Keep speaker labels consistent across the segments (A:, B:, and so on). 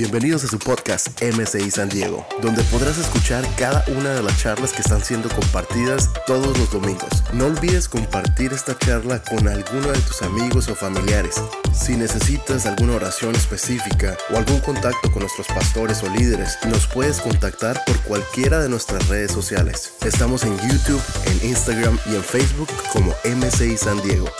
A: Bienvenidos a su podcast MCI San Diego, donde podrás escuchar cada una de las charlas que están siendo compartidas todos los domingos. No olvides compartir esta charla con alguno de tus amigos o familiares. Si necesitas alguna oración específica o algún contacto con nuestros pastores o líderes, nos puedes contactar por cualquiera de nuestras redes sociales. Estamos en YouTube, en Instagram y en Facebook como MCI San Diego.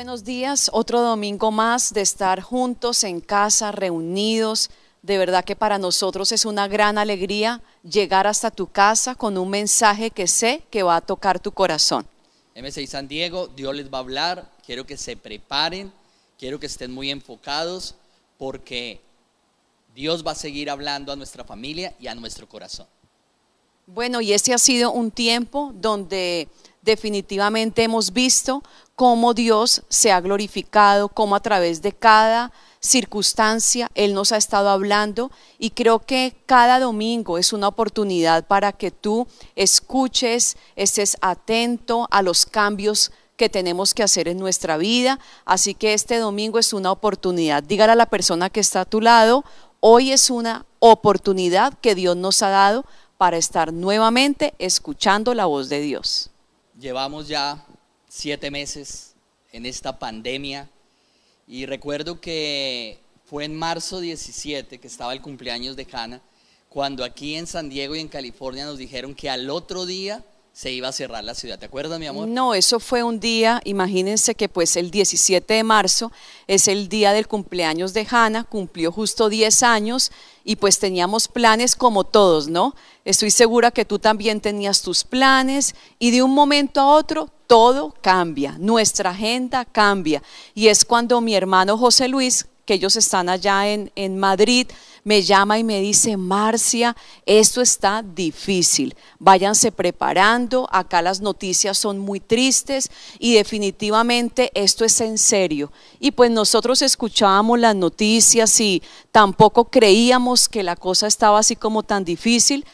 B: Buenos días. Otro domingo más de estar juntos en casa, reunidos. De verdad que para nosotros es una gran alegría llegar hasta tu casa con un mensaje que sé que va a tocar tu corazón.
C: M6 San Diego, Dios les va a hablar. Quiero que se preparen, quiero que estén muy enfocados porque Dios va a seguir hablando a nuestra familia y a nuestro corazón.
B: Bueno, y este ha sido un tiempo donde definitivamente hemos visto cómo Dios se ha glorificado, cómo a través de cada circunstancia Él nos ha estado hablando y creo que cada domingo es una oportunidad para que tú escuches, estés atento a los cambios que tenemos que hacer en nuestra vida. Así que este domingo es una oportunidad. Dígale a la persona que está a tu lado, hoy es una oportunidad que Dios nos ha dado para estar nuevamente escuchando la voz de Dios.
C: Llevamos ya siete meses en esta pandemia y recuerdo que fue en marzo 17 que estaba el cumpleaños de Hannah, cuando aquí en San Diego y en California nos dijeron que al otro día se iba a cerrar la ciudad. ¿Te acuerdas, mi amor?
B: No, eso fue un día, imagínense que pues el 17 de marzo es el día del cumpleaños de Hannah, cumplió justo 10 años y pues teníamos planes como todos, ¿no? Estoy segura que tú también tenías tus planes y de un momento a otro todo cambia, nuestra agenda cambia. Y es cuando mi hermano José Luis, que ellos están allá en, en Madrid, me llama y me dice, Marcia, esto está difícil, váyanse preparando, acá las noticias son muy tristes y definitivamente esto es en serio. Y pues nosotros escuchábamos las noticias y tampoco creíamos que la cosa estaba así como tan difícil.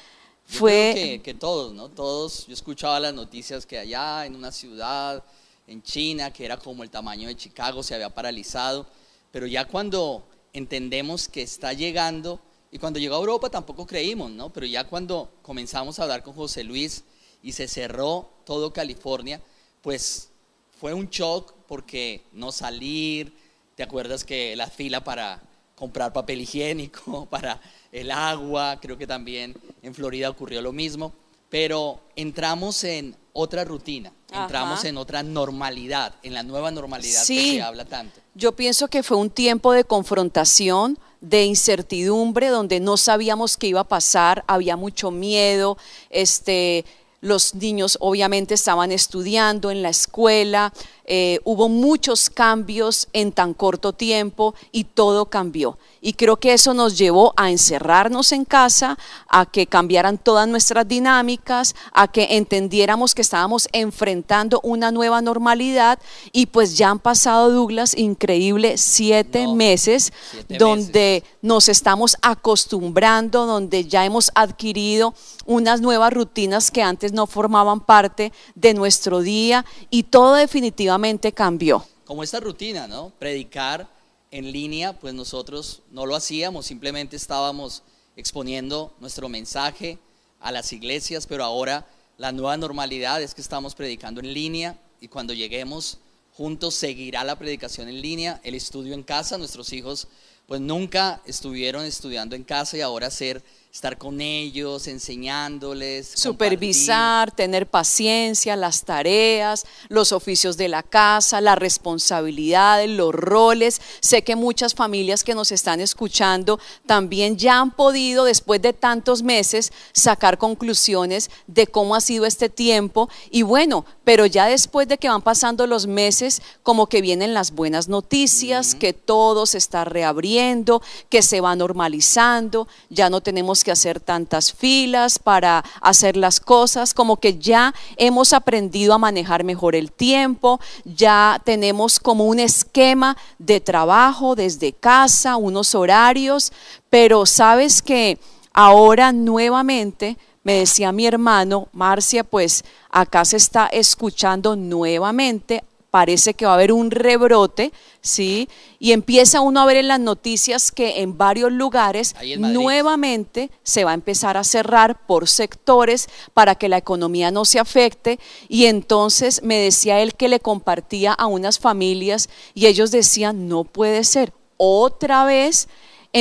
C: Yo
B: Fue...
C: que todos, ¿no? Todos, yo escuchaba las noticias que allá en una ciudad, en China, que era como el tamaño de Chicago, se había paralizado, pero ya cuando entendemos que está llegando, y cuando llegó a Europa tampoco creímos, ¿no? Pero ya cuando comenzamos a hablar con José Luis y se cerró todo California, pues fue un shock porque no salir, ¿te acuerdas que la fila para comprar papel higiénico, para el agua, creo que también en Florida ocurrió lo mismo, pero entramos en otra rutina, entramos
B: Ajá.
C: en otra normalidad, en la nueva normalidad
B: Sí.
C: que se habla tanto.
B: Yo pienso que fue un tiempo de confrontación, de incertidumbre, donde no sabíamos qué iba a pasar, había mucho miedo, este, los niños obviamente estaban estudiando en la escuela, eh, hubo muchos cambios en tan corto tiempo y todo cambió. Y creo que eso nos llevó a encerrarnos en casa, a que cambiaran todas nuestras dinámicas, a que entendiéramos que estábamos enfrentando una nueva normalidad. Y pues ya han pasado, Douglas, increíble, siete
C: No,
B: meses
C: siete
B: donde nos estamos acostumbrando, donde ya hemos adquirido unas nuevas rutinas que antes no formaban parte de nuestro día. Y todo definitivamente cambió.
C: como esta rutina, ¿no? Predicar en línea, pues nosotros no lo hacíamos, simplemente estábamos exponiendo nuestro mensaje a las iglesias, pero ahora la nueva normalidad es que estamos predicando en línea y cuando lleguemos juntos seguirá la predicación en línea, el estudio en casa, nuestros hijos pues nunca estuvieron estudiando en casa y ahora ser estar con ellos, enseñándoles, compartir.
B: Supervisar, tener paciencia, las tareas, los oficios de la casa, las responsabilidades, los roles. Sé que muchas familias que nos están escuchando también ya han podido, después de tantos meses, sacar conclusiones de cómo ha sido este tiempo. Y bueno, pero ya después de que van pasando los meses, como que vienen las buenas noticias, que todo se está reabriendo, que se va normalizando, ya no tenemos que hacer tantas filas para hacer las cosas, como que ya hemos aprendido a manejar mejor el tiempo, ya tenemos como un esquema de trabajo desde casa, unos horarios, pero sabes que ahora nuevamente me decía mi hermano, Marcia, pues acá se está escuchando nuevamente parece que va a haber un rebrote, ¿sí? Y empieza uno a ver en las noticias que en varios lugares nuevamente se va a empezar a cerrar por sectores para que la economía no se afecte. Y entonces me decía él que le compartía a unas familias y ellos decían, no puede ser, otra vez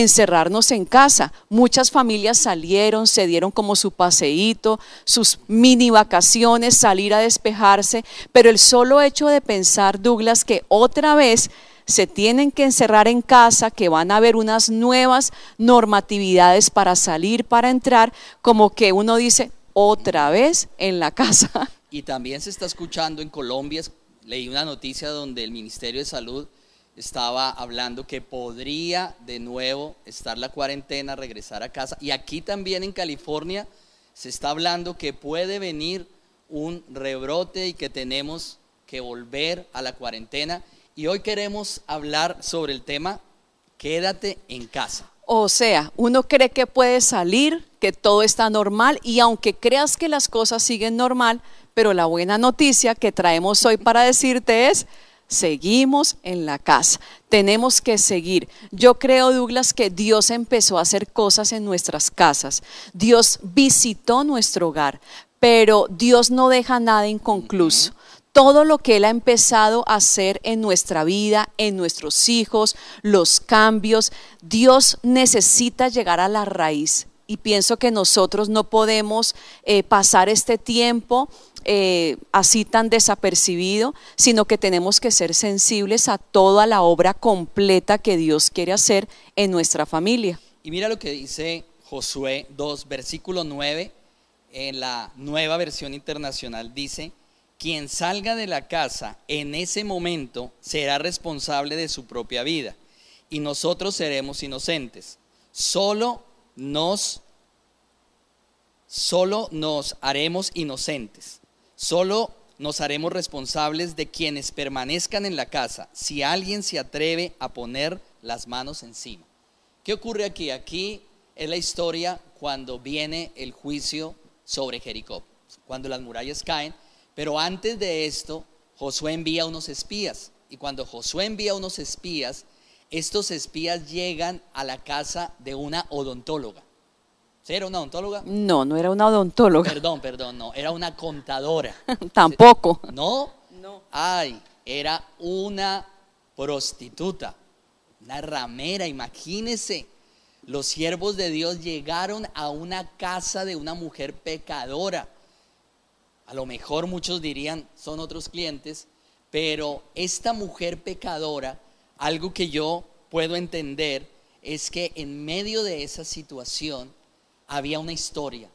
B: encerrarnos en casa. Muchas familias salieron, se dieron como su paseíto, sus mini vacaciones, salir a despejarse, pero el solo hecho de pensar, Douglas, que otra vez se tienen que encerrar en casa, que van a haber unas nuevas normatividades para salir, para entrar, como que uno dice, otra vez en la casa.
C: Y también se está escuchando en Colombia, leí una noticia donde el Ministerio de Salud estaba hablando que podría de nuevo estar la cuarentena, regresar a casa. Y aquí también en California se está hablando que puede venir un rebrote y que tenemos que volver a la cuarentena. Y hoy queremos hablar sobre el tema, quédate en casa.
B: O sea, uno cree que puede salir, que todo está normal y aunque creas que las cosas siguen normal, pero la buena noticia que traemos hoy para decirte es, Seguimos en la casa. Tenemos que seguir. Yo creo, Douglas, que Dios empezó a hacer cosas en nuestras casas. Dios visitó nuestro hogar, pero Dios no deja nada inconcluso. Todo lo que Él ha empezado a hacer en nuestra vida, en nuestros hijos, los cambios, Dios necesita llegar a la raíz. Y pienso que nosotros no podemos eh, pasar este tiempo eh, así tan desapercibido, sino que tenemos que ser sensibles a toda la obra completa que Dios quiere hacer en nuestra familia.
C: Y mira lo que dice Josué 2, versículo 9, en la nueva versión internacional, dice, quien salga de la casa en ese momento será responsable de su propia vida y nosotros seremos inocentes. Solo nos solo nos haremos inocentes. Solo nos haremos responsables de quienes permanezcan en la casa si alguien se atreve a poner las manos encima. ¿Qué ocurre aquí? Aquí es la historia cuando viene el juicio sobre Jericó, cuando las murallas caen, pero antes de esto Josué envía unos espías y cuando Josué envía unos espías, estos espías llegan a la casa de una odontóloga. ¿Sí era una odontóloga?
B: No, no era una odontóloga.
C: Perdón, perdón, no, era una contadora.
B: Tampoco.
C: ¿No? No. Ay, era una prostituta, una ramera, imagínese. Los siervos de Dios llegaron a una casa de una mujer pecadora. A lo mejor muchos dirían, son otros clientes, pero esta mujer pecadora, algo que yo puedo entender es que en medio de esa situación, había una historia,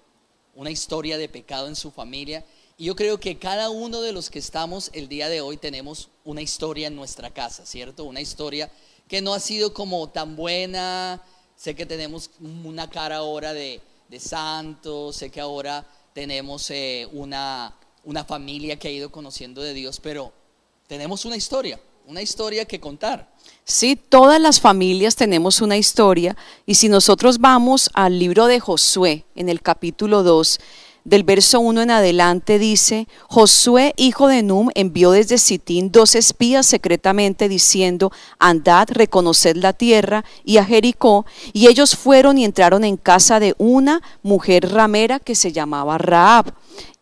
C: una historia de pecado en su familia. Y yo creo que cada uno de los que estamos el día de hoy tenemos una historia en nuestra casa, ¿cierto? Una historia que no ha sido como tan buena. Sé que tenemos una cara ahora de, de santo, sé que ahora tenemos eh, una, una familia que ha ido conociendo de Dios, pero tenemos una historia una historia que contar.
B: Sí, todas las familias tenemos una historia y si nosotros vamos al libro de Josué en el capítulo 2, del verso 1 en adelante dice, Josué, hijo de Num, envió desde Sitín dos espías secretamente diciendo, andad, reconoced la tierra y a Jericó, y ellos fueron y entraron en casa de una mujer ramera que se llamaba Raab,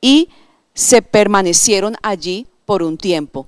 B: y se permanecieron allí por un tiempo.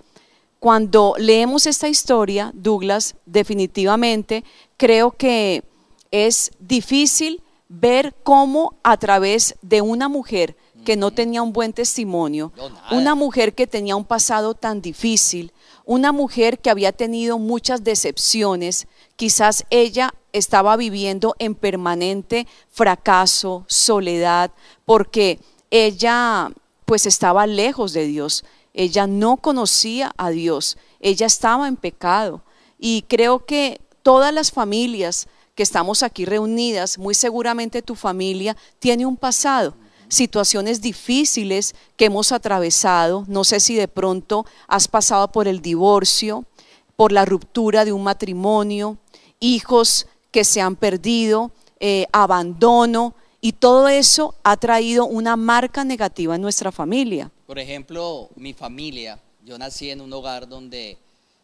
B: Cuando leemos esta historia, Douglas, definitivamente creo que es difícil ver cómo a través de una mujer que no tenía un buen testimonio, una mujer que tenía un pasado tan difícil, una mujer que había tenido muchas decepciones, quizás ella estaba viviendo en permanente fracaso, soledad, porque ella pues estaba lejos de Dios. Ella no conocía a Dios, ella estaba en pecado. Y creo que todas las familias que estamos aquí reunidas, muy seguramente tu familia tiene un pasado, situaciones difíciles que hemos atravesado. No sé si de pronto has pasado por el divorcio, por la ruptura de un matrimonio, hijos que se han perdido, eh, abandono, Y todo eso ha traído una marca negativa en nuestra familia.
C: Por ejemplo, mi familia, yo nací en un hogar donde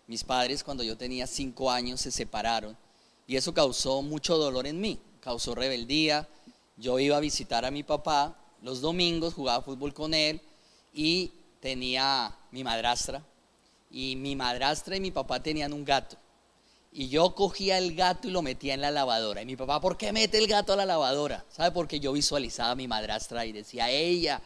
C: mis padres cuando yo tenía cinco años se separaron y eso causó mucho dolor en mí, causó rebeldía. Yo iba a visitar a mi papá los domingos, jugaba fútbol con él y tenía mi madrastra y mi madrastra y mi papá tenían un gato. Y yo cogía el gato y lo metía en la lavadora. Y mi papá, ¿por qué mete el gato a la lavadora? ¿Sabe? Porque yo visualizaba a mi madrastra y decía, ella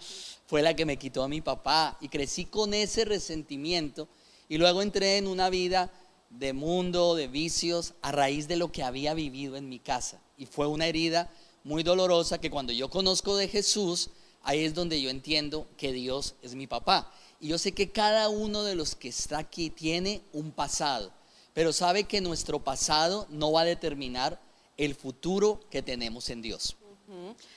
C: fue la que me quitó a mi papá. Y crecí con ese resentimiento. Y luego entré en una vida de mundo, de vicios, a raíz de lo que había vivido en mi casa. Y fue una herida muy dolorosa que cuando yo conozco de Jesús, ahí es donde yo entiendo que Dios es mi papá. Y yo sé que cada uno de los que está aquí tiene un pasado pero sabe que nuestro pasado no va a determinar el futuro que tenemos en Dios.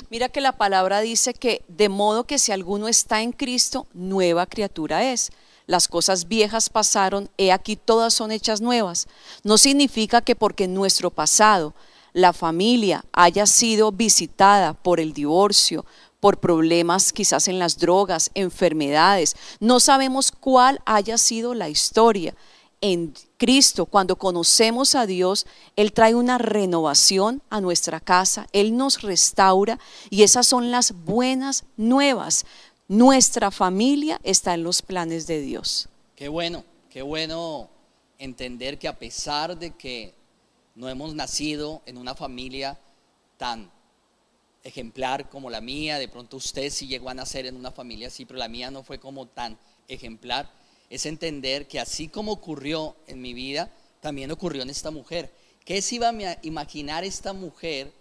B: Mira que la palabra dice que de modo que si alguno está en Cristo, nueva criatura es. Las cosas viejas pasaron, he aquí todas son hechas nuevas. No significa que porque nuestro pasado, la familia haya sido visitada por el divorcio, por problemas quizás en las drogas, enfermedades, no sabemos cuál haya sido la historia en Cristo, cuando conocemos a Dios, Él trae una renovación a nuestra casa, Él nos restaura y esas son las buenas nuevas. Nuestra familia está en los planes de Dios.
C: Qué bueno, qué bueno entender que a pesar de que no hemos nacido en una familia tan ejemplar como la mía, de pronto usted sí llegó a nacer en una familia así, pero la mía no fue como tan ejemplar es entender que así como ocurrió en mi vida, también ocurrió en esta mujer. ¿Qué se iba a imaginar esta mujer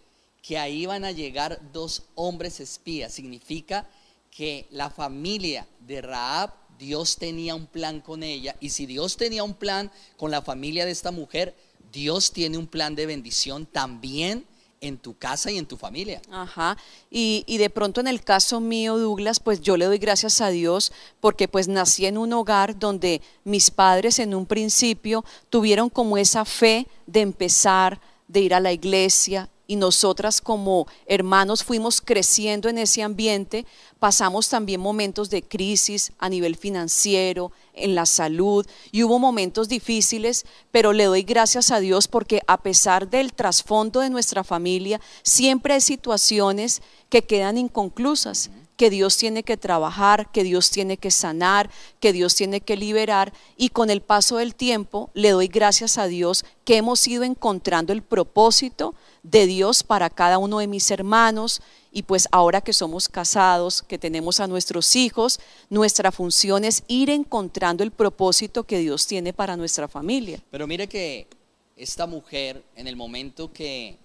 C: que ahí iban a llegar dos hombres espías? Significa que la familia de Raab, Dios tenía un plan con ella. Y si Dios tenía un plan con la familia de esta mujer, Dios tiene un plan de bendición también en tu casa y en tu familia.
B: Ajá. Y, y, de pronto en el caso mío, Douglas, pues yo le doy gracias a Dios porque pues nací en un hogar donde mis padres en un principio tuvieron como esa fe de empezar, de ir a la iglesia, y nosotras como hermanos fuimos creciendo en ese ambiente, pasamos también momentos de crisis a nivel financiero, en la salud, y hubo momentos difíciles, pero le doy gracias a Dios porque a pesar del trasfondo de nuestra familia, siempre hay situaciones que quedan inconclusas que Dios tiene que trabajar, que Dios tiene que sanar, que Dios tiene que liberar. Y con el paso del tiempo le doy gracias a Dios que hemos ido encontrando el propósito de Dios para cada uno de mis hermanos. Y pues ahora que somos casados, que tenemos a nuestros hijos, nuestra función es ir encontrando el propósito que Dios tiene para nuestra familia.
C: Pero mire que esta mujer, en el momento que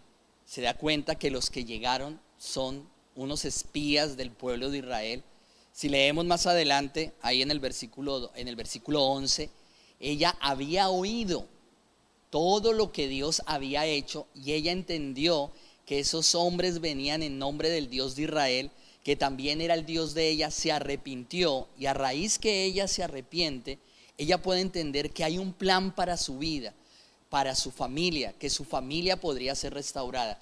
C: se da cuenta que los que llegaron son unos espías del pueblo de Israel. Si leemos más adelante, ahí en el versículo, en el versículo 11, ella había oído todo lo que Dios había hecho y ella entendió que esos hombres venían en nombre del Dios de Israel, que también era el Dios de ella, se arrepintió y a raíz que ella se arrepiente, ella puede entender que hay un plan para su vida, para su familia, que su familia podría ser restaurada.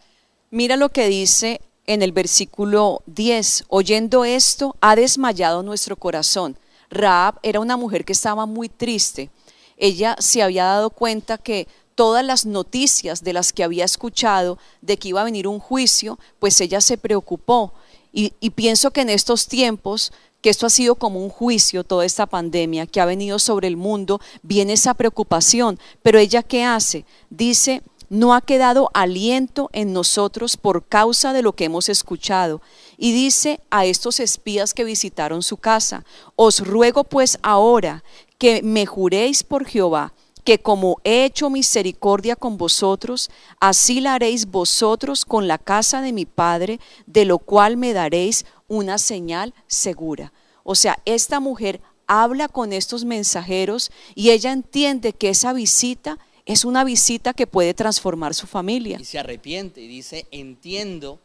B: Mira lo que dice en el versículo 10, oyendo esto, ha desmayado nuestro corazón. Raab era una mujer que estaba muy triste. Ella se había dado cuenta que todas las noticias de las que había escuchado de que iba a venir un juicio, pues ella se preocupó. Y, pienso que en estos tiempos que esto ha sido como un juicio, toda esta pandemia que ha venido sobre el mundo, viene esa preocupación. Pero ella qué hace? Dice, no ha quedado aliento en nosotros por causa de lo que hemos escuchado. Y dice a estos espías que visitaron su casa, os ruego pues ahora que me juréis por Jehová, que como he hecho misericordia con vosotros, así la haréis vosotros con la casa de mi Padre, de lo cual me daréis una señal segura. O sea, esta mujer habla con estos mensajeros y ella entiende que esa visita es una visita que puede transformar su familia.
C: Y se arrepiente y dice, entiendo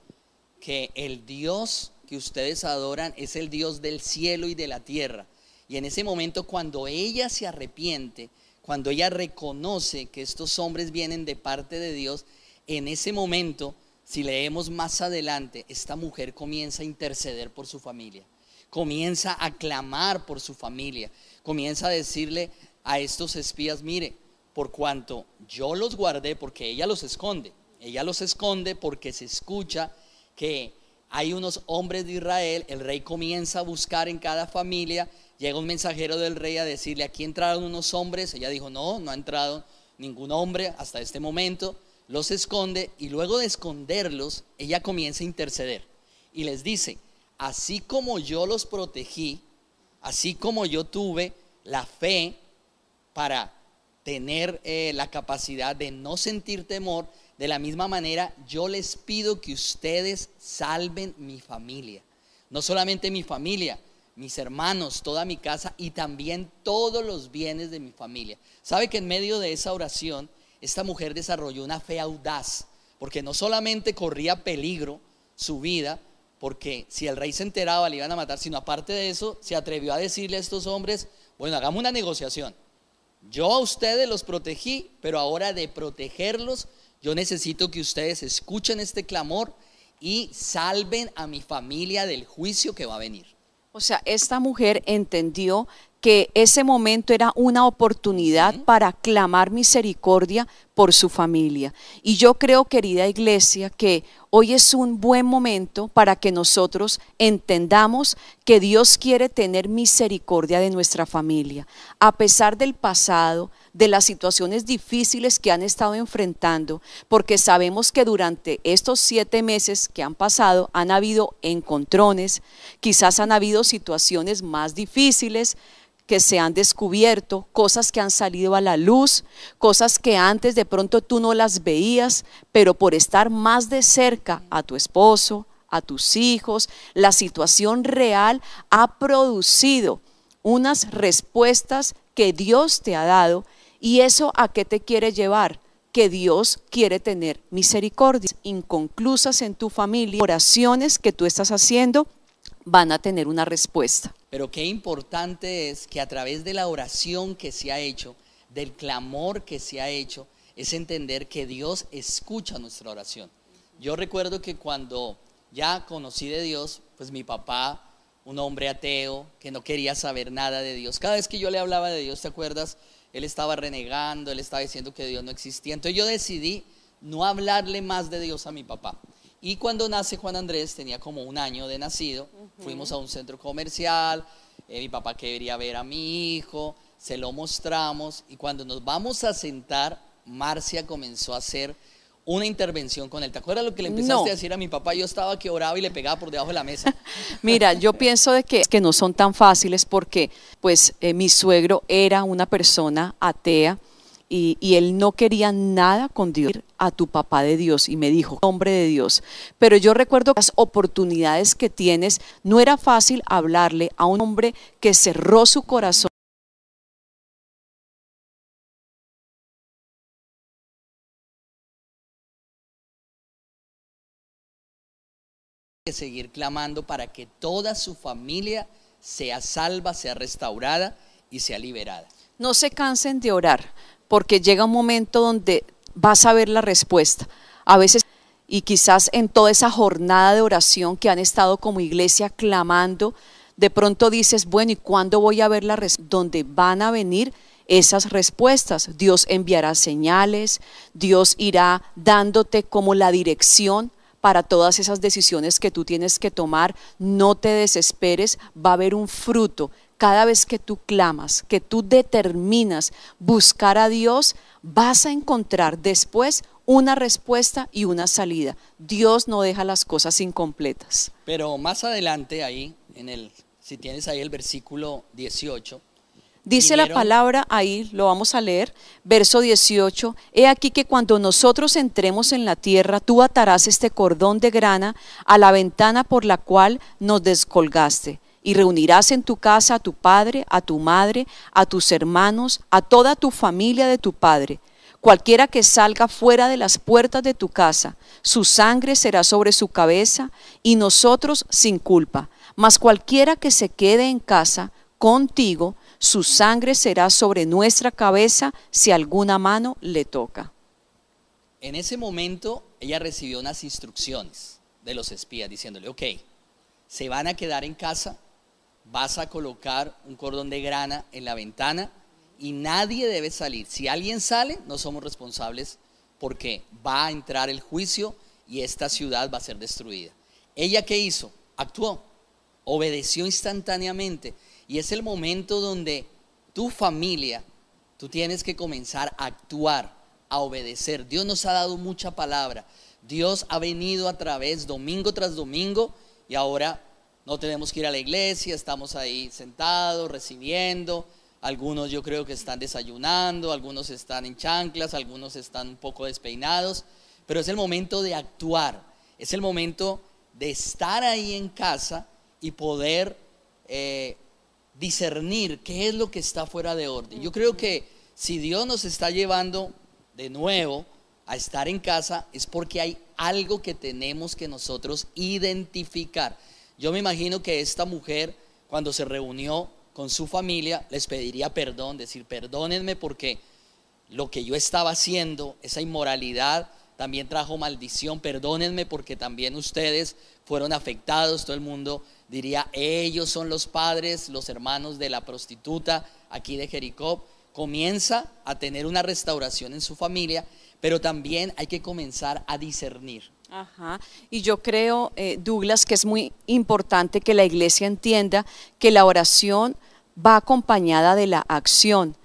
C: que el Dios que ustedes adoran es el Dios del cielo y de la tierra. Y en ese momento cuando ella se arrepiente, cuando ella reconoce que estos hombres vienen de parte de Dios, en ese momento si leemos más adelante, esta mujer comienza a interceder por su familia, comienza a clamar por su familia, comienza a decirle a estos espías, mire, por cuanto yo los guardé, porque ella los esconde, ella los esconde porque se escucha que hay unos hombres de Israel, el rey comienza a buscar en cada familia, llega un mensajero del rey a decirle, aquí entraron unos hombres, ella dijo, no, no ha entrado ningún hombre hasta este momento, los esconde y luego de esconderlos, ella comienza a interceder. Y les dice, así como yo los protegí, así como yo tuve la fe para tener eh, la capacidad de no sentir temor, de la misma manera yo les pido que ustedes salven mi familia. No solamente mi familia, mis hermanos, toda mi casa y también todos los bienes de mi familia. ¿Sabe que en medio de esa oración esta mujer desarrolló una fe audaz? Porque no solamente corría peligro su vida, porque si el rey se enteraba le iban a matar, sino aparte de eso se atrevió a decirle a estos hombres, bueno, hagamos una negociación. Yo a ustedes los protegí, pero ahora de protegerlos, yo necesito que ustedes escuchen este clamor y salven a mi familia del juicio que va a venir.
B: O sea, esta mujer entendió que ese momento era una oportunidad para clamar misericordia por su familia. Y yo creo, querida iglesia, que hoy es un buen momento para que nosotros entendamos que Dios quiere tener misericordia de nuestra familia. A pesar del pasado, de las situaciones difíciles que han estado enfrentando, porque sabemos que durante estos siete meses que han pasado han habido encontrones, quizás han habido situaciones más difíciles, que se han descubierto, cosas que han salido a la luz, cosas que antes de pronto tú no las veías, pero por estar más de cerca a tu esposo, a tus hijos, la situación real ha producido unas respuestas que Dios te ha dado. Y eso a qué te quiere llevar que Dios quiere tener misericordia. Inconclusas en tu familia, oraciones que tú estás haciendo van a tener una respuesta.
C: Pero qué importante es que a través de la oración que se ha hecho, del clamor que se ha hecho, es entender que Dios escucha nuestra oración. Yo recuerdo que cuando ya conocí de Dios, pues mi papá, un hombre ateo, que no quería saber nada de Dios, cada vez que yo le hablaba de Dios, ¿te acuerdas? Él estaba renegando, él estaba diciendo que Dios no existía. Entonces yo decidí no hablarle más de Dios a mi papá. Y cuando nace Juan Andrés, tenía como un año de nacido, fuimos a un centro comercial, eh, mi papá quería ver a mi hijo, se lo mostramos y cuando nos vamos a sentar, Marcia comenzó a hacer una intervención con él. ¿Te acuerdas lo que le empezaste a decir a mi papá? Yo estaba que oraba y le pegaba por debajo de la mesa.
B: Mira, yo pienso de que, que no son tan fáciles porque pues eh, mi suegro era una persona atea y, él no quería nada con Dios, a tu papá de Dios y me dijo, hombre de Dios. Pero yo recuerdo las oportunidades que tienes, no era fácil hablarle a un hombre que cerró su corazón.
C: seguir clamando para que toda su familia sea salva, sea restaurada y sea liberada.
B: No se cansen de orar porque llega un momento donde vas a ver la respuesta. A veces, y quizás en toda esa jornada de oración que han estado como iglesia clamando, de pronto dices, bueno, ¿y cuándo voy a ver la respuesta? Donde van a venir esas respuestas. Dios enviará señales, Dios irá dándote como la dirección para todas esas decisiones que tú tienes que tomar. No te desesperes, va a haber un fruto cada vez que tú clamas, que tú determinas buscar a Dios, vas a encontrar después una respuesta y una salida. Dios no deja las cosas incompletas.
C: Pero más adelante ahí, en el, si tienes ahí el versículo 18.
B: Dice la palabra ahí, lo vamos a leer, verso 18, he aquí que cuando nosotros entremos en la tierra, tú atarás este cordón de grana a la ventana por la cual nos descolgaste y reunirás en tu casa a tu padre, a tu madre, a tus hermanos, a toda tu familia de tu padre. Cualquiera que salga fuera de las puertas de tu casa, su sangre será sobre su cabeza y nosotros sin culpa. Mas cualquiera que se quede en casa contigo, su sangre será sobre nuestra cabeza si alguna mano le toca.
C: en ese momento ella recibió unas instrucciones de los espías diciéndole, ok, se van a quedar en casa, vas a colocar un cordón de grana en la ventana y nadie debe salir. Si alguien sale, no somos responsables porque va a entrar el juicio y esta ciudad va a ser destruida. ¿Ella qué hizo? Actuó, obedeció instantáneamente y es el momento donde tu familia, tú tienes que comenzar a actuar, a obedecer. Dios nos ha dado mucha palabra. Dios ha venido a través domingo tras domingo y ahora no tenemos que ir a la iglesia, estamos ahí sentados, recibiendo. Algunos yo creo que están desayunando, algunos están en chanclas, algunos están un poco despeinados, pero es el momento de actuar, es el momento de estar ahí en casa y poder eh, discernir qué es lo que está fuera de orden. Yo creo que si Dios nos está llevando de nuevo a estar en casa es porque hay algo que tenemos que nosotros identificar. Yo me imagino que esta mujer cuando se reunió con su familia les pediría perdón, decir, perdónenme porque lo que yo estaba haciendo, esa inmoralidad, también trajo maldición, perdónenme porque también ustedes fueron afectados, todo el mundo diría, ellos son los padres, los hermanos de la prostituta aquí de Jericó, comienza a tener una restauración en su familia, pero también hay que comenzar a discernir.
B: Ajá. Y yo creo, eh, Douglas, que es muy importante que la iglesia entienda que la oración va acompañada de la acción.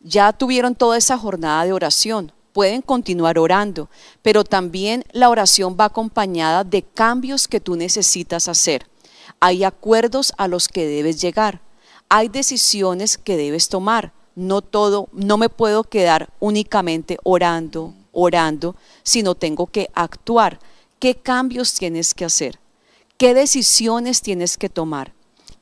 B: Ya tuvieron toda esa jornada de oración pueden continuar orando, pero también la oración va acompañada de cambios que tú necesitas hacer. Hay acuerdos a los que debes llegar, hay decisiones que debes tomar. No todo, no me puedo quedar únicamente orando, orando, sino tengo que actuar. ¿Qué cambios tienes que hacer? ¿Qué decisiones tienes que tomar?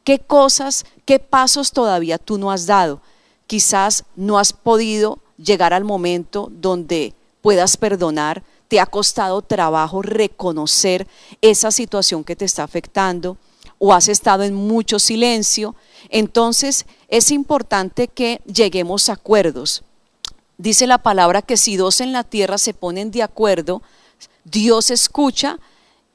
B: ¿Qué cosas, qué pasos todavía tú no has dado? Quizás no has podido llegar al momento donde puedas perdonar, te ha costado trabajo reconocer esa situación que te está afectando o has estado en mucho silencio, entonces es importante que lleguemos a acuerdos. Dice la palabra que si dos en la tierra se ponen de acuerdo, Dios escucha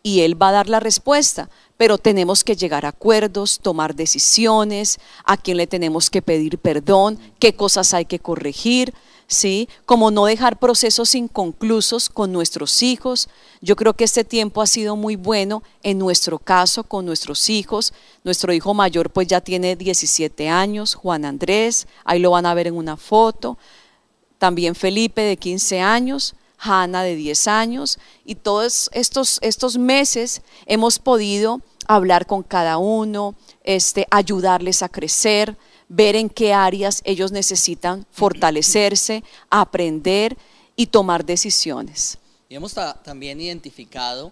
B: y Él va a dar la respuesta. Pero tenemos que llegar a acuerdos, tomar decisiones, a quién le tenemos que pedir perdón, qué cosas hay que corregir. ¿Sí? Como no dejar procesos inconclusos con nuestros hijos. Yo creo que este tiempo ha sido muy bueno en nuestro caso con nuestros hijos. Nuestro hijo mayor pues ya tiene 17 años, Juan Andrés, ahí lo van a ver en una foto. También Felipe de 15 años, Hanna de 10 años y todos estos, estos meses hemos podido hablar con cada uno, este, ayudarles a crecer, ver en qué áreas ellos necesitan fortalecerse, aprender y tomar decisiones.
C: Y hemos también identificado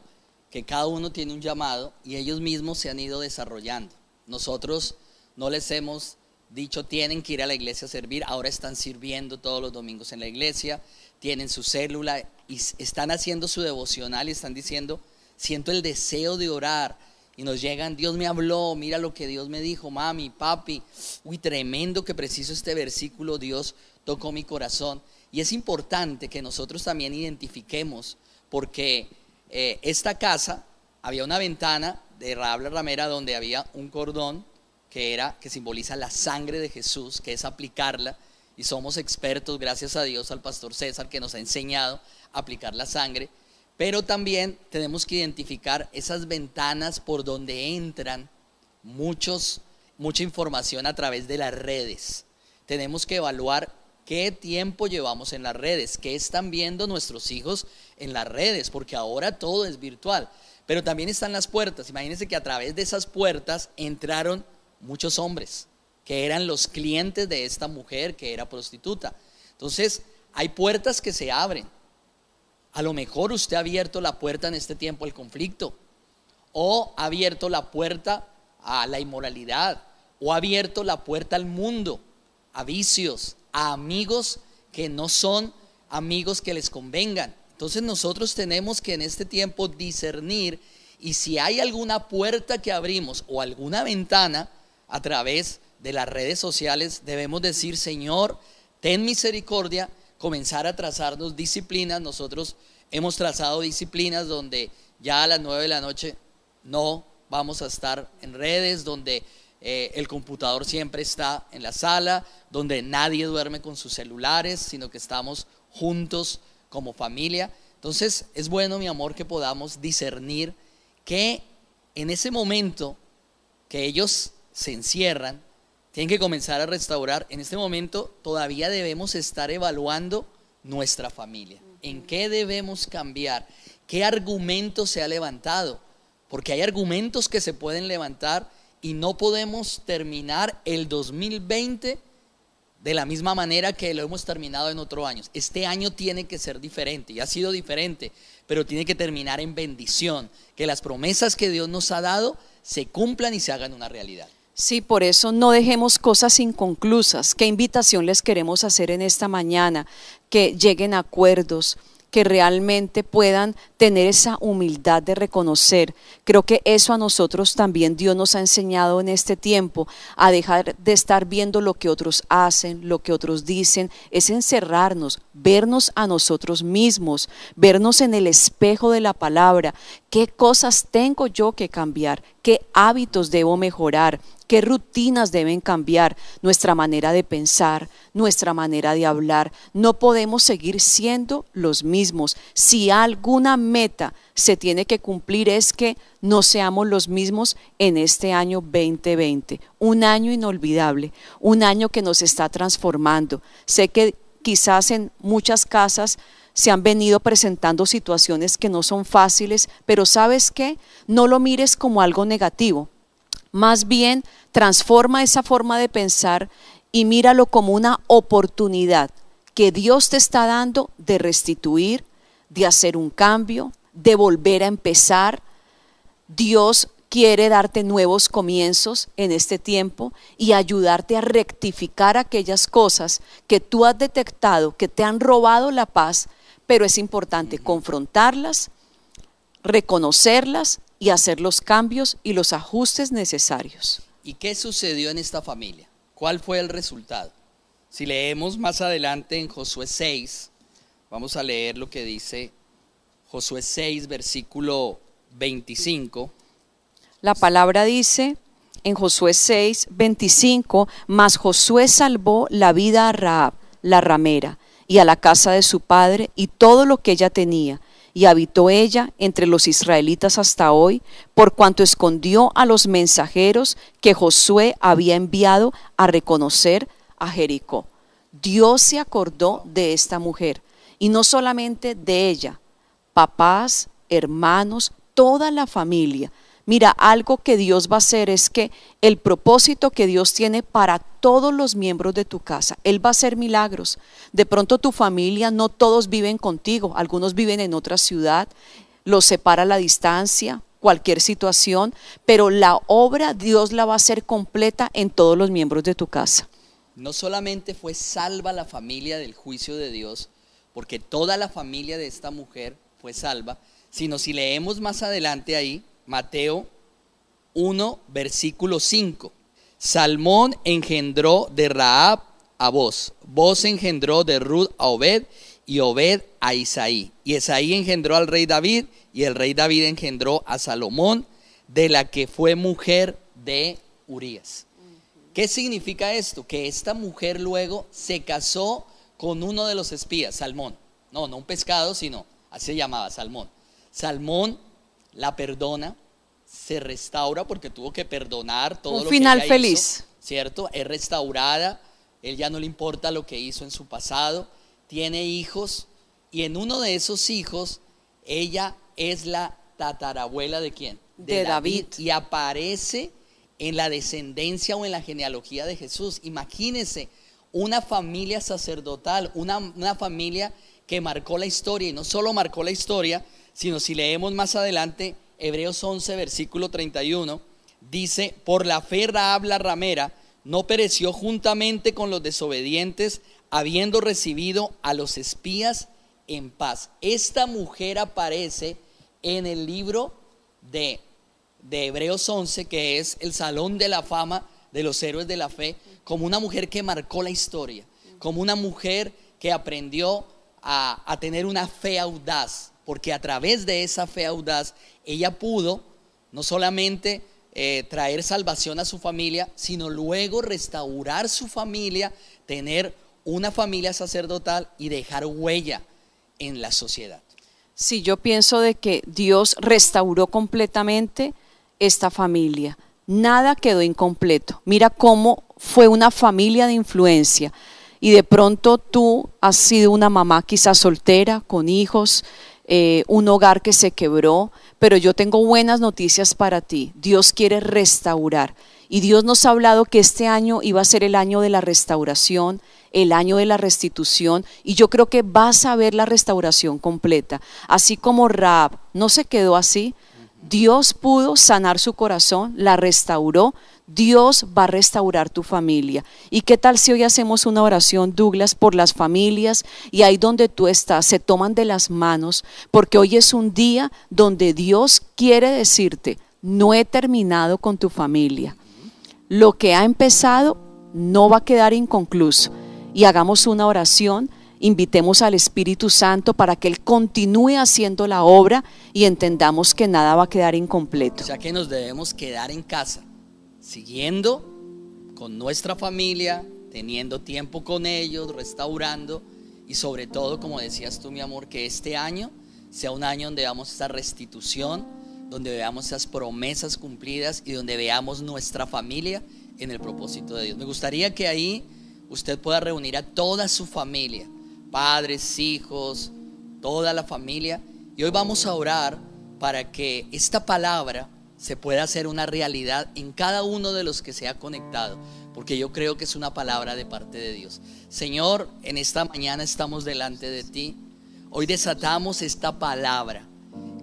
C: que cada uno tiene un llamado y ellos mismos se han ido desarrollando. Nosotros no les hemos dicho tienen que ir a la iglesia a servir, ahora están sirviendo todos los domingos en la iglesia, tienen su célula y están haciendo su devocional y están diciendo, siento el deseo de orar, y nos llegan, Dios me habló, mira lo que Dios me dijo, mami, papi, uy, tremendo que preciso este versículo, Dios tocó mi corazón. Y es importante que nosotros también identifiquemos, porque eh, esta casa había una ventana de Rabla Ramera donde había un cordón que era que simboliza la sangre de Jesús, que es aplicarla y somos expertos gracias a Dios al pastor César que nos ha enseñado a aplicar la sangre. Pero también tenemos que identificar esas ventanas por donde entran muchos, mucha información a través de las redes. Tenemos que evaluar qué tiempo llevamos en las redes, qué están viendo nuestros hijos en las redes, porque ahora todo es virtual. Pero también están las puertas. Imagínense que a través de esas puertas entraron muchos hombres, que eran los clientes de esta mujer que era prostituta. Entonces, hay puertas que se abren. A lo mejor usted ha abierto la puerta en este tiempo al conflicto, o ha abierto la puerta a la inmoralidad, o ha abierto la puerta al mundo, a vicios, a amigos que no son amigos que les convengan. Entonces nosotros tenemos que en este tiempo discernir y si hay alguna puerta que abrimos o alguna ventana a través de las redes sociales, debemos decir, Señor, ten misericordia comenzar a trazarnos disciplinas. Nosotros hemos trazado disciplinas donde ya a las 9 de la noche no vamos a estar en redes, donde eh, el computador siempre está en la sala, donde nadie duerme con sus celulares, sino que estamos juntos como familia. Entonces es bueno, mi amor, que podamos discernir que en ese momento que ellos se encierran, tienen que comenzar a restaurar. En este momento todavía debemos estar evaluando nuestra familia. ¿En qué debemos cambiar? ¿Qué argumento se ha levantado? Porque hay argumentos que se pueden levantar y no podemos terminar el 2020 de la misma manera que lo hemos terminado en otros años. Este año tiene que ser diferente y ha sido diferente, pero tiene que terminar en bendición, que las promesas que Dios nos ha dado se cumplan y se hagan una realidad.
B: Sí, por eso no dejemos cosas inconclusas. ¿Qué invitación les queremos hacer en esta mañana? Que lleguen a acuerdos, que realmente puedan tener esa humildad de reconocer. Creo que eso a nosotros también Dios nos ha enseñado en este tiempo, a dejar de estar viendo lo que otros hacen, lo que otros dicen, es encerrarnos, vernos a nosotros mismos, vernos en el espejo de la palabra. ¿Qué cosas tengo yo que cambiar? ¿Qué hábitos debo mejorar? qué rutinas deben cambiar, nuestra manera de pensar, nuestra manera de hablar. No podemos seguir siendo los mismos. Si alguna meta se tiene que cumplir es que no seamos los mismos en este año 2020. Un año inolvidable, un año que nos está transformando. Sé que quizás en muchas casas se han venido presentando situaciones que no son fáciles, pero sabes qué, no lo mires como algo negativo más bien, transforma esa forma de pensar y míralo como una oportunidad que Dios te está dando de restituir, de hacer un cambio, de volver a empezar. Dios quiere darte nuevos comienzos en este tiempo y ayudarte a rectificar aquellas cosas que tú has detectado que te han robado la paz, pero es importante confrontarlas, reconocerlas y hacer los cambios y los ajustes necesarios.
C: ¿Y qué sucedió en esta familia? ¿Cuál fue el resultado? Si leemos más adelante en Josué 6, vamos a leer lo que dice Josué 6, versículo 25.
B: La palabra dice en Josué 6, 25, mas Josué salvó la vida a Raab, la ramera, y a la casa de su padre y todo lo que ella tenía y habitó ella entre los israelitas hasta hoy, por cuanto escondió a los mensajeros que Josué había enviado a reconocer a Jericó. Dios se acordó de esta mujer y no solamente de ella, papás, hermanos, toda la familia Mira, algo que Dios va a hacer es que el propósito que Dios tiene para todos los miembros de tu casa, Él va a hacer milagros. De pronto tu familia, no todos viven contigo, algunos viven en otra ciudad, los separa la distancia, cualquier situación, pero la obra Dios la va a hacer completa en todos los miembros de tu casa.
C: No solamente fue salva la familia del juicio de Dios, porque toda la familia de esta mujer fue salva, sino si leemos más adelante ahí, Mateo 1, versículo 5. Salmón engendró de Raab a Boz, Boz engendró de Ruth a Obed y Obed a Isaí. Y Isaí engendró al rey David y el rey David engendró a Salomón, de la que fue mujer de Urías. ¿Qué significa esto? Que esta mujer luego se casó con uno de los espías, Salmón. No, no un pescado, sino así se llamaba, Salmón. Salmón la perdona, se restaura porque tuvo que perdonar todo lo
B: final que feliz.
C: ¿cierto? Es restaurada, él ya no le importa lo que hizo en su pasado, tiene hijos y en uno de esos hijos ella es la tatarabuela de quién?
B: De, David.
C: Y aparece en la descendencia o en la genealogía de Jesús. Imagínense una familia sacerdotal, una, una familia que marcó la historia y no solo marcó la historia, sino si leemos más adelante, Hebreos 11, versículo 31, dice, por la fe habla ramera no pereció juntamente con los desobedientes, habiendo recibido a los espías en paz. Esta mujer aparece en el libro de, de Hebreos 11, que es el Salón de la Fama de los Héroes de la Fe, como una mujer que marcó la historia, como una mujer que aprendió a, a tener una fe audaz, porque a través de esa fe audaz ella pudo no solamente eh, traer salvación a su familia, sino luego restaurar su familia, tener una familia sacerdotal y dejar huella en la sociedad.
B: Sí, yo pienso de que Dios restauró completamente esta familia. Nada quedó incompleto. Mira cómo fue una familia de influencia. Y de pronto tú has sido una mamá quizás soltera, con hijos, eh, un hogar que se quebró, pero yo tengo buenas noticias para ti. Dios quiere restaurar. Y Dios nos ha hablado que este año iba a ser el año de la restauración, el año de la restitución, y yo creo que vas a ver la restauración completa. Así como Raab no se quedó así, Dios pudo sanar su corazón, la restauró, Dios va a restaurar tu familia. ¿Y qué tal si hoy hacemos una oración, Douglas, por las familias y ahí donde tú estás se toman de las manos? Porque hoy es un día donde Dios quiere decirte, no he terminado con tu familia. Lo que ha empezado no va a quedar inconcluso. Y hagamos una oración invitemos al Espíritu Santo para que Él continúe haciendo la obra y entendamos que nada va a quedar incompleto.
C: O sea que nos debemos quedar en casa siguiendo con nuestra familia, teniendo tiempo con ellos, restaurando y sobre todo, como decías tú, mi amor, que este año sea un año donde veamos esa restitución, donde veamos esas promesas cumplidas y donde veamos nuestra familia en el propósito de Dios. Me gustaría que ahí usted pueda reunir a toda su familia, padres, hijos, toda la familia, y hoy vamos a orar para que esta palabra se pueda hacer una realidad en cada uno de los que se ha conectado, porque yo creo que es una palabra de parte de Dios. Señor, en esta mañana estamos delante de ti. Hoy desatamos esta palabra.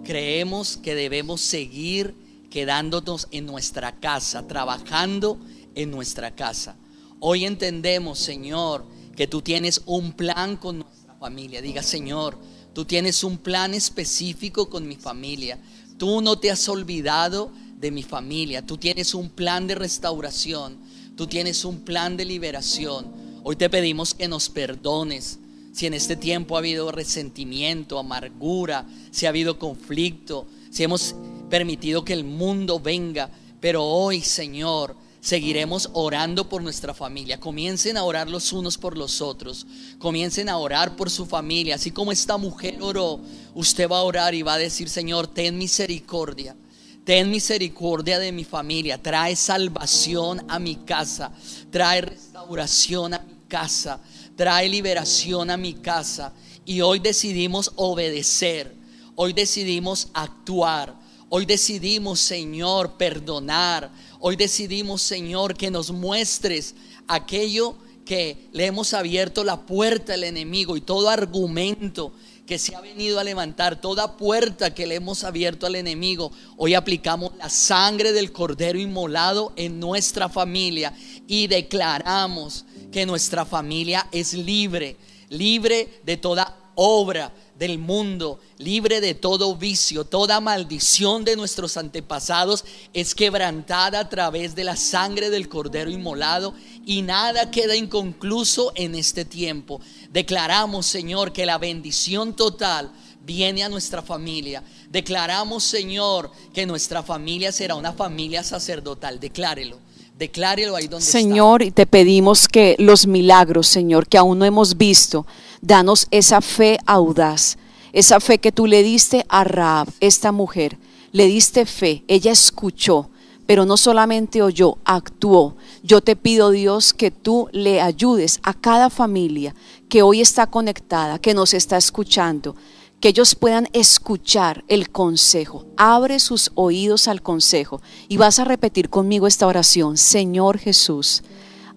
C: Creemos que debemos seguir quedándonos en nuestra casa, trabajando en nuestra casa. Hoy entendemos, Señor, que tú tienes un plan con nuestra familia. Diga, Señor, tú tienes un plan específico con mi familia. Tú no te has olvidado de mi familia. Tú tienes un plan de restauración. Tú tienes un plan de liberación. Hoy te pedimos que nos perdones. Si en este tiempo ha habido resentimiento, amargura, si ha habido conflicto, si hemos permitido que el mundo venga. Pero hoy, Señor, seguiremos orando por nuestra familia. Comiencen a orar los unos por los otros. Comiencen a orar por su familia. Así como esta mujer oró, usted va a orar y va a decir, Señor, ten misericordia. Ten misericordia de mi familia. Trae salvación a mi casa. Trae restauración a mi casa. Trae liberación a mi casa. Y hoy decidimos obedecer. Hoy decidimos actuar. Hoy decidimos, Señor, perdonar. Hoy decidimos, Señor, que nos muestres aquello que le hemos abierto la puerta al enemigo y todo argumento que se ha venido a levantar, toda puerta que le hemos abierto al enemigo, hoy aplicamos la sangre del cordero inmolado en nuestra familia y declaramos que nuestra familia es libre, libre de toda obra del mundo, libre de todo vicio, toda maldición de nuestros antepasados es quebrantada a través de la sangre del Cordero inmolado y nada queda inconcluso en este tiempo. Declaramos, Señor, que la bendición total viene a nuestra familia. Declaramos, Señor, que nuestra familia será una familia sacerdotal. Declárelo. Declárelo ahí donde
B: Señor, y te pedimos que los milagros, Señor, que aún no hemos visto, danos esa fe audaz, esa fe que tú le diste a Raab, esta mujer. Le diste fe, ella escuchó, pero no solamente oyó, actuó. Yo te pido, Dios, que tú le ayudes a cada familia que hoy está conectada, que nos está escuchando, que ellos puedan escuchar el consejo. Abre sus oídos al consejo. Y vas a repetir conmigo esta oración. Señor Jesús,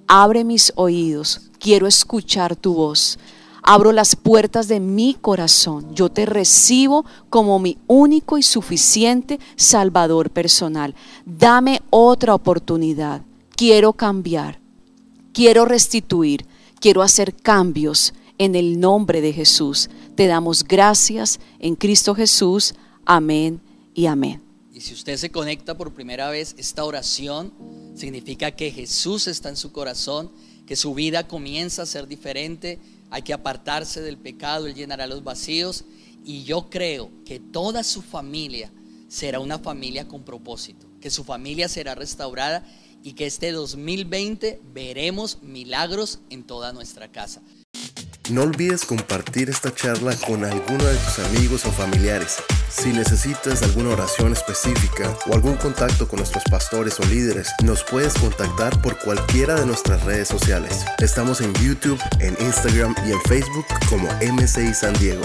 B: abre mis oídos. Quiero escuchar tu voz. Abro las puertas de mi corazón. Yo te recibo como mi único y suficiente Salvador personal. Dame otra oportunidad. Quiero cambiar. Quiero restituir. Quiero hacer cambios en el nombre de Jesús. Te damos gracias en Cristo Jesús. Amén y amén.
C: Y si usted se conecta por primera vez, esta oración significa que Jesús está en su corazón, que su vida comienza a ser diferente, hay que apartarse del pecado, Él llenará los vacíos y yo creo que toda su familia será una familia con propósito, que su familia será restaurada y que este 2020 veremos milagros en toda nuestra casa.
A: No olvides compartir esta charla con alguno de tus amigos o familiares. Si necesitas alguna oración específica o algún contacto con nuestros pastores o líderes, nos puedes contactar por cualquiera de nuestras redes sociales. Estamos en YouTube, en Instagram y en Facebook como MCI San Diego.